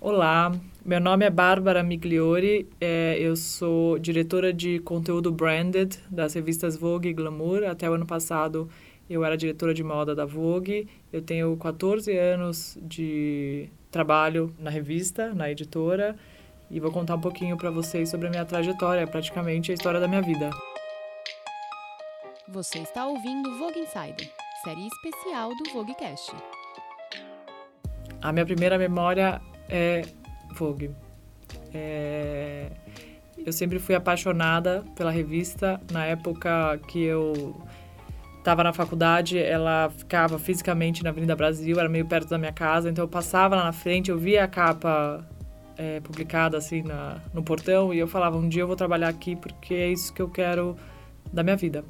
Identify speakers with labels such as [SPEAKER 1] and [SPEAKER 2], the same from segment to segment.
[SPEAKER 1] Olá, meu nome é Bárbara Migliori, é, eu sou diretora de conteúdo branded das revistas Vogue e Glamour. Até o ano passado eu era diretora de moda da Vogue. Eu tenho 14 anos de trabalho na revista, na editora, e vou contar um pouquinho para vocês sobre a minha trajetória, praticamente a história da minha vida.
[SPEAKER 2] Você está ouvindo Vogue Insider, série especial do VogueCast.
[SPEAKER 1] A minha primeira memória é Vogue. É... Eu sempre fui apaixonada pela revista. Na época que eu estava na faculdade, ela ficava fisicamente na Avenida Brasil, era meio perto da minha casa, então eu passava lá na frente, eu via a capa é, publicada assim na, no portão e eu falava: um dia eu vou trabalhar aqui porque é isso que eu quero da minha vida.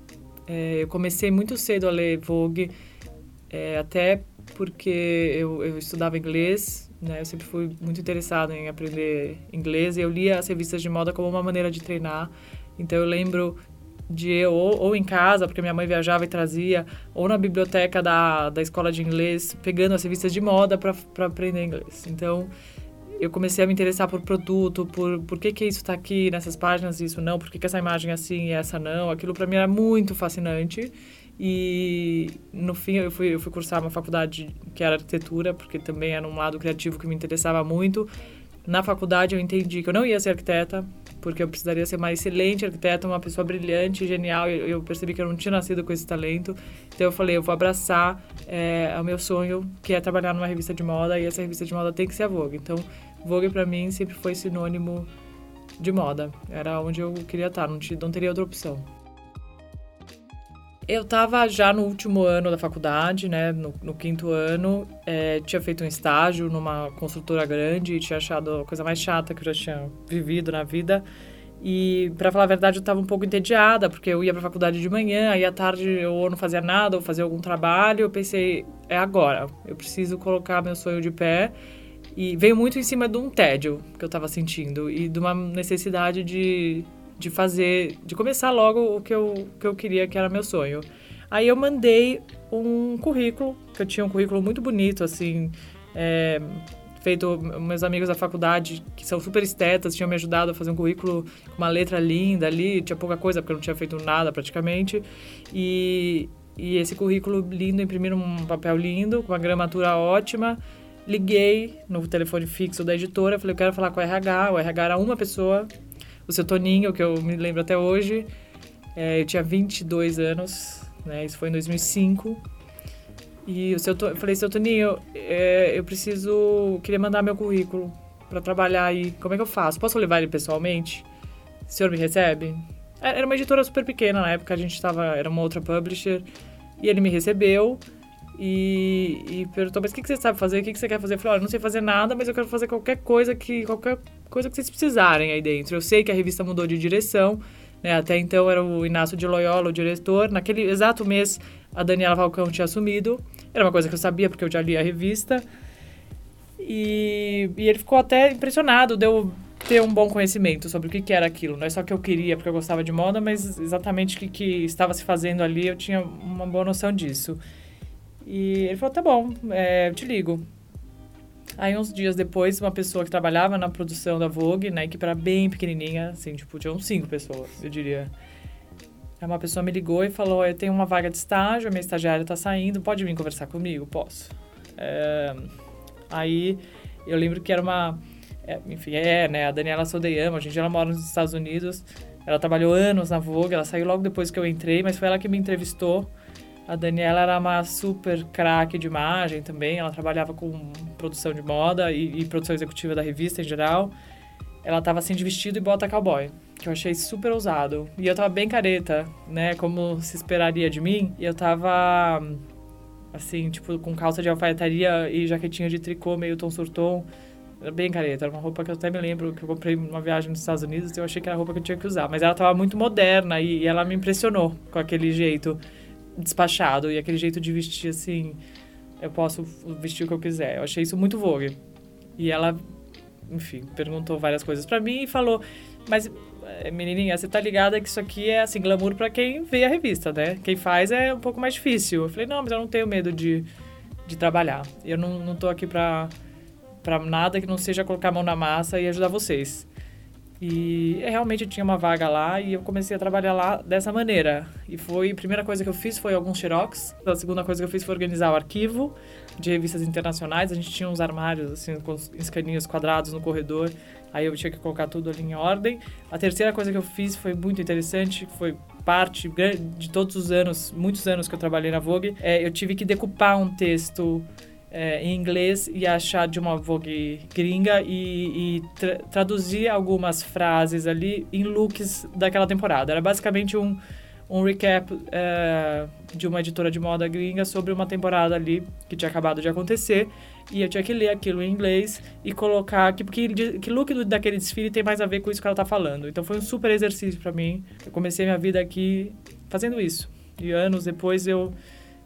[SPEAKER 1] É, eu comecei muito cedo a ler Vogue, é, até porque eu, eu estudava inglês né? Eu sempre fui muito interessado em aprender inglês e eu lia as revistas de moda como uma maneira de treinar. Então eu lembro de eu, ou, ou em casa, porque minha mãe viajava e trazia, ou na biblioteca da, da escola de inglês, pegando as revistas de moda para aprender inglês. Então eu comecei a me interessar por produto, por por que, que isso está aqui nessas páginas isso não, por que, que essa imagem é assim e essa não. Aquilo para mim era muito fascinante. E no fim eu fui, eu fui cursar uma faculdade que era arquitetura, porque também era um lado criativo que me interessava muito. Na faculdade eu entendi que eu não ia ser arquiteta, porque eu precisaria ser uma excelente arquiteta, uma pessoa brilhante, genial. E eu percebi que eu não tinha nascido com esse talento. Então eu falei, eu vou abraçar é, o meu sonho, que é trabalhar numa revista de moda, e essa revista de moda tem que ser a Vogue. Então, Vogue para mim sempre foi sinônimo de moda. Era onde eu queria estar, não, não teria outra opção. Eu estava já no último ano da faculdade, né, no, no quinto ano, é, tinha feito um estágio numa construtora grande e tinha achado a coisa mais chata que eu já tinha vivido na vida. E, para falar a verdade, eu estava um pouco entediada, porque eu ia para a faculdade de manhã, aí à tarde eu não fazia nada, ou fazia algum trabalho. Eu pensei, é agora, eu preciso colocar meu sonho de pé. E veio muito em cima de um tédio que eu estava sentindo e de uma necessidade de de fazer, de começar logo o que eu, que eu queria, que era meu sonho. Aí eu mandei um currículo, que eu tinha um currículo muito bonito, assim, é, feito, meus amigos da faculdade, que são super estetas, tinham me ajudado a fazer um currículo com uma letra linda ali, tinha pouca coisa, porque eu não tinha feito nada praticamente, e, e esse currículo lindo, imprimi num papel lindo, com uma gramatura ótima, liguei no telefone fixo da editora, falei, eu quero falar com o RH, o RH era uma pessoa, o seu Toninho, que eu me lembro até hoje. É, eu tinha 22 anos, né? Isso foi em 2005. E o seu, eu falei, seu Toninho, é, eu preciso, queria mandar meu currículo para trabalhar aí. Como é que eu faço? Posso levar ele pessoalmente? O senhor me recebe? É, era uma editora super pequena na época, a gente estava, era uma outra publisher. E ele me recebeu e, e perguntou, mas o que, que você sabe fazer? O que, que você quer fazer? Eu falei, olha, não sei fazer nada, mas eu quero fazer qualquer coisa que qualquer coisa que vocês precisarem aí dentro. Eu sei que a revista mudou de direção, né? Até então era o Inácio de Loyola, o diretor. Naquele exato mês, a Daniela Falcão tinha assumido. Era uma coisa que eu sabia, porque eu já li a revista. E, e ele ficou até impressionado, deu ter um bom conhecimento sobre o que, que era aquilo. Não é só que eu queria porque eu gostava de moda, mas exatamente o que, que estava se fazendo ali, eu tinha uma boa noção disso. E ele falou, tá bom, é, te ligo. Aí, uns dias depois, uma pessoa que trabalhava na produção da Vogue, na equipe era bem pequenininha, assim, tipo, tinham cinco pessoas, eu diria. Aí uma pessoa me ligou e falou, eu tenho uma vaga de estágio, a minha estagiária tá saindo, pode vir conversar comigo? Posso. É... Aí, eu lembro que era uma... É, enfim, é, né, a Daniela Sodeyama, a gente ela mora nos Estados Unidos, ela trabalhou anos na Vogue, ela saiu logo depois que eu entrei, mas foi ela que me entrevistou a Daniela era uma super craque de imagem também, ela trabalhava com produção de moda e, e produção executiva da revista em geral. Ela tava assim de vestido e bota cowboy, que eu achei super ousado. E eu tava bem careta, né, como se esperaria de mim. E eu tava assim, tipo, com calça de alfaiataria e jaquetinha de tricô meio tom sur tom. Era bem careta, era uma roupa que eu até me lembro que eu comprei numa viagem nos Estados Unidos e eu achei que era a roupa que eu tinha que usar. Mas ela tava muito moderna e, e ela me impressionou com aquele jeito despachado e aquele jeito de vestir assim, eu posso vestir o que eu quiser. Eu achei isso muito vogue. E ela, enfim, perguntou várias coisas para mim e falou: "Mas eh, menininha, você tá ligada que isso aqui é assim glamour para quem vê a revista, né? Quem faz é um pouco mais difícil". Eu falei: "Não, mas eu não tenho medo de de trabalhar. Eu não, não tô aqui pra para nada que não seja colocar a mão na massa e ajudar vocês. E é, realmente tinha uma vaga lá e eu comecei a trabalhar lá dessa maneira. E foi a primeira coisa que eu fiz foi alguns xerox. A segunda coisa que eu fiz foi organizar o arquivo de revistas internacionais. A gente tinha uns armários assim com escaninhos quadrados no corredor. Aí eu tinha que colocar tudo ali em ordem. A terceira coisa que eu fiz foi muito interessante, foi parte de todos os anos, muitos anos que eu trabalhei na Vogue. É, eu tive que decupar um texto é, em inglês e achar de uma Vogue gringa e, e tra traduzir algumas frases ali em looks daquela temporada. Era basicamente um, um recap é, de uma editora de moda gringa sobre uma temporada ali que tinha acabado de acontecer. E eu tinha que ler aquilo em inglês e colocar que, que, que look do, daquele desfile tem mais a ver com isso que ela tá falando. Então foi um super exercício para mim. Eu comecei minha vida aqui fazendo isso. E anos depois eu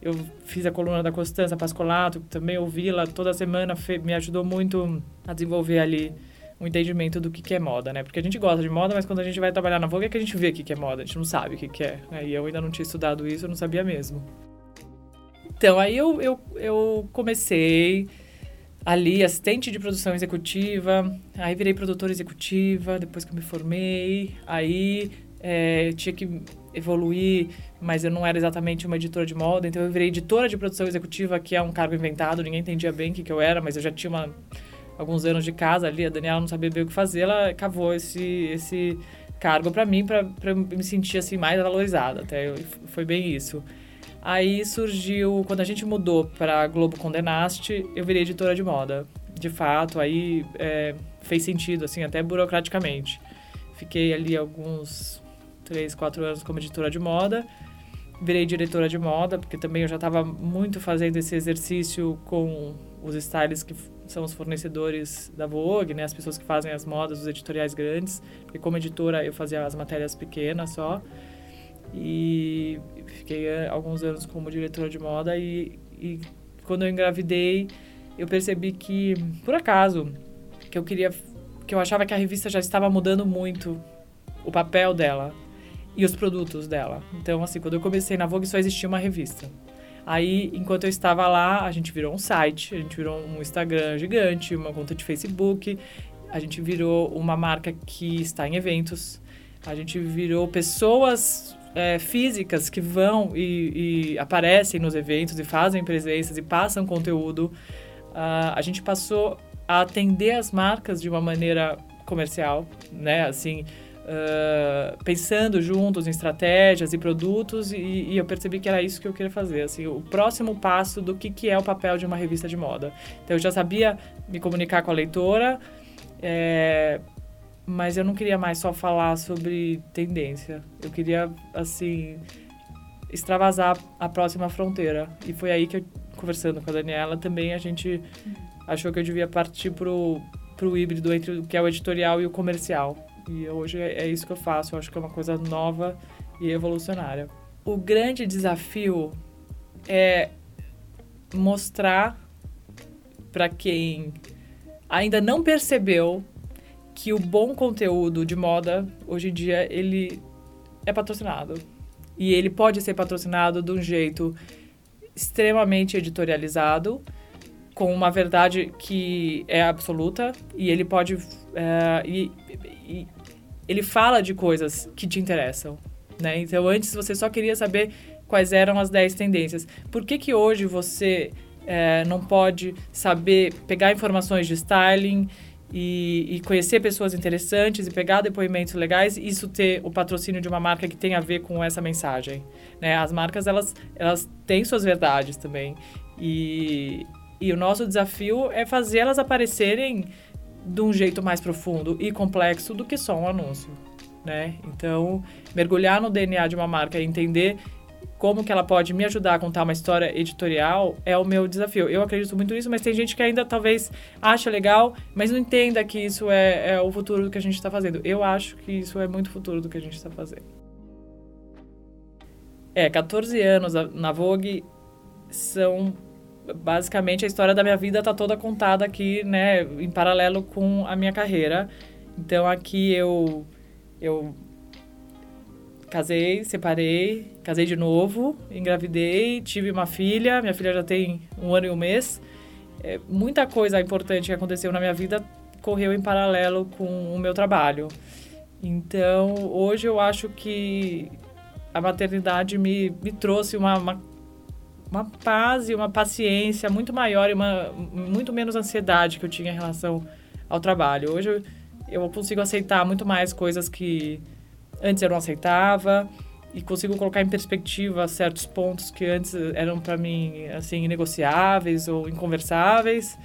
[SPEAKER 1] eu fiz a coluna da Constança Pascolato, também ouvi-la toda semana, me ajudou muito a desenvolver ali um entendimento do que, que é moda, né? Porque a gente gosta de moda, mas quando a gente vai trabalhar na Vogue é que a gente vê o que, que é moda, a gente não sabe o que, que é. Né? E eu ainda não tinha estudado isso, eu não sabia mesmo. Então, aí eu, eu, eu comecei ali, assistente de produção executiva, aí virei produtora executiva, depois que eu me formei, aí é, tinha que evoluir, mas eu não era exatamente uma editora de moda, então eu virei editora de produção executiva, que é um cargo inventado, ninguém entendia bem o que, que eu era, mas eu já tinha uma, alguns anos de casa ali, a Daniela não sabia bem o que fazer, ela cavou esse, esse cargo para mim, para me sentir assim mais valorizada, até foi bem isso. Aí surgiu, quando a gente mudou para Globo Condenaste, eu virei editora de moda. De fato, aí é, fez sentido, assim, até burocraticamente. Fiquei ali alguns três, quatro anos como editora de moda. Virei diretora de moda, porque também eu já estava muito fazendo esse exercício com os stylists que são os fornecedores da Vogue, né? As pessoas que fazem as modas, os editoriais grandes. Porque como editora eu fazia as matérias pequenas só. E fiquei eh, alguns anos como diretora de moda e, e quando eu engravidei, eu percebi que, por acaso, que eu queria que eu achava que a revista já estava mudando muito o papel dela e os produtos dela. Então, assim, quando eu comecei na Vogue só existia uma revista. Aí, enquanto eu estava lá, a gente virou um site, a gente virou um Instagram gigante, uma conta de Facebook, a gente virou uma marca que está em eventos, a gente virou pessoas é, físicas que vão e, e, aparecem nos eventos e fazem presenças e passam conteúdo. Uh, a gente passou a atender as marcas de uma maneira comercial, né? Assim, Uh, pensando juntos em estratégias e produtos e, e, eu percebi que era isso que eu queria fazer, assim, o próximo passo do que, que é o papel de uma revista de moda. Então eu já sabia me comunicar com a leitora, é, mas eu não queria mais só falar sobre tendência. Eu queria, assim, extravasar a próxima fronteira. E foi aí que eu, conversando com a Daniela, também a gente achou que eu devia partir pro, pro híbrido entre o que é o editorial e o comercial e hoje é, é isso que eu faço. Eu acho que é uma coisa nova e evolucionária. O grande desafio é mostrar para quem ainda não percebeu que o bom conteúdo de moda hoje em dia ele é patrocinado e ele pode ser patrocinado de um jeito extremamente editorializado com uma verdade que é absoluta e ele pode é, e, ele fala de coisas que te interessam, né? Então, antes você só queria saber quais eram as 10 tendências. Por que que hoje você é, não pode saber pegar informações de styling e, e, conhecer pessoas interessantes e pegar depoimentos legais e isso ter o patrocínio de uma marca que tem a ver com essa mensagem, né? As marcas, elas, elas têm suas verdades também e, e o nosso desafio é fazer elas aparecerem de um jeito mais profundo e complexo do que só um anúncio, né? Então, mergulhar no DNA de uma marca e entender como que ela pode me ajudar a contar uma história editorial é o meu desafio. Eu acredito muito nisso, mas tem gente que ainda talvez acha legal, mas não entenda que isso é, é o futuro do que a gente está fazendo. Eu acho que isso é muito futuro do que a gente está fazendo. É, 14 anos na Vogue são basicamente a história da minha vida está toda contada aqui, né, em paralelo com a minha carreira. Então aqui eu eu casei, separei, casei de novo, engravidei, tive uma filha, minha filha já tem um ano e um mês. é, muita coisa importante que aconteceu na minha vida correu em paralelo com o meu trabalho. Então, hoje eu acho que a maternidade me, me trouxe uma, uma, uma paz e uma paciência muito maior e uma, muito menos ansiedade que eu tinha em relação ao trabalho. Hoje eu, eu consigo aceitar muito mais coisas que antes eu não aceitava e consigo colocar em perspectiva certos pontos que antes eram para mim assim inegociáveis ou inconversáveis.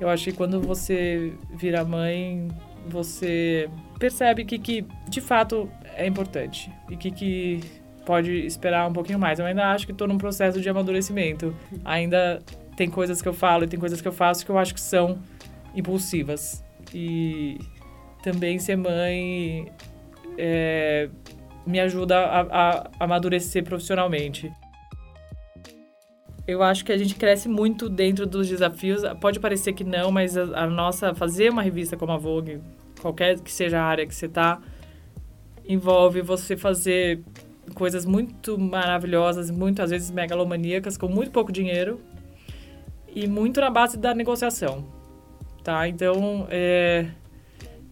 [SPEAKER 1] Eu acho que quando você vira mãe, você percebe que que de fato é importante e que que pode esperar um pouquinho mais. Eu ainda acho que estou num processo de amadurecimento. Ainda tem coisas que eu falo e tem coisas que eu faço que eu acho que são impulsivas. E também ser mãe é, me ajuda a, a, amadurecer profissionalmente. Eu acho que a gente cresce muito dentro dos desafios. Pode parecer que não, mas a, a nossa fazer uma revista como a Vogue, qualquer que seja a área que você está, envolve você fazer coisas muito maravilhosas, muitas vezes megalomaníacas, com muito pouco dinheiro e muito na base da negociação, tá? Então, é,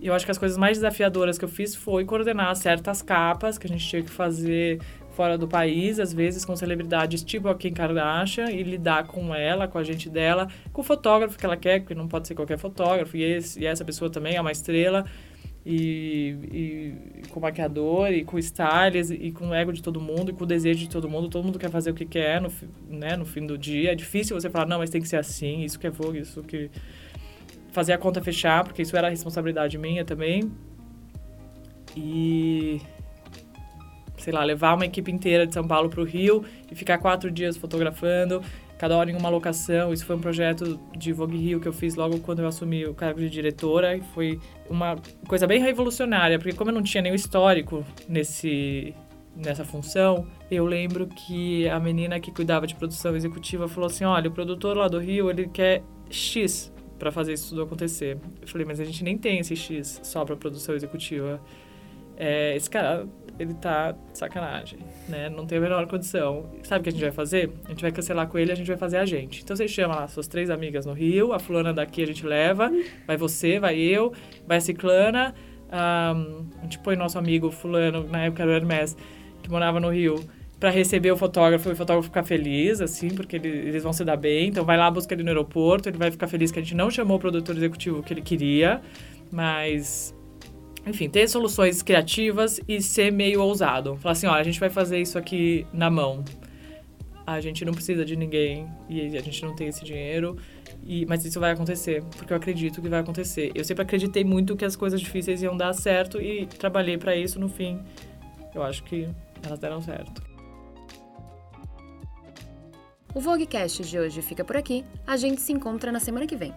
[SPEAKER 1] eu acho que as coisas mais desafiadoras que eu fiz foi coordenar certas capas que a gente tinha que fazer fora do país, às vezes com celebridades tipo a Kim Kardashian e lidar com ela, com a gente dela, com o fotógrafo que ela quer, porque não pode ser qualquer fotógrafo, e, esse, e essa pessoa também é uma estrela, e, e com maquiador, e com o stylist, e com o ego de todo mundo, e com o desejo de todo mundo, todo mundo quer fazer o que quer no, né, no fim do dia, é difícil você falar, não, mas tem que ser assim, isso que é Vogue, isso que fazer a conta fechar, porque isso era responsabilidade minha também. E sei lá, levar uma equipe inteira de São Paulo para o Rio e ficar quatro dias fotografando, cada hora em uma locação. Isso foi um projeto de Vogue Rio que eu fiz logo quando eu assumi o cargo de diretora. E foi uma coisa bem revolucionária, porque como eu não tinha nenhum histórico nesse nessa função, eu lembro que a menina que cuidava de produção executiva falou assim: olha, o produtor lá do Rio ele quer X para fazer isso tudo acontecer. Eu falei, mas a gente nem tem esse X só para produção executiva. É, esse cara, ele tá de sacanagem, né? Não tem a menor condição. Sabe o que a gente vai fazer? A gente vai cancelar com ele, a gente vai fazer a gente. Então você chama lá suas três amigas no Rio, a fulana daqui a gente leva, vai você, vai eu, vai a ciclana, um, a gente põe nosso amigo fulano, na época era o Hermes, que morava no Rio, para receber o fotógrafo e o fotógrafo ficar feliz, assim, porque ele, eles vão se dar bem. Então, vai lá, busca ele no aeroporto, ele vai ficar feliz que a gente não chamou o produtor executivo que ele queria, mas. Enfim, ter soluções criativas e ser meio ousado. Falar assim: olha, a gente vai fazer isso aqui na mão. A gente não precisa de ninguém e a gente não tem esse dinheiro. E, mas isso vai acontecer, porque eu acredito que vai acontecer. Eu sempre acreditei muito que as coisas difíceis iam dar certo e trabalhei para isso no fim. Eu acho que elas deram certo.
[SPEAKER 2] O Voguecast de hoje fica por aqui. A gente se encontra na semana que vem.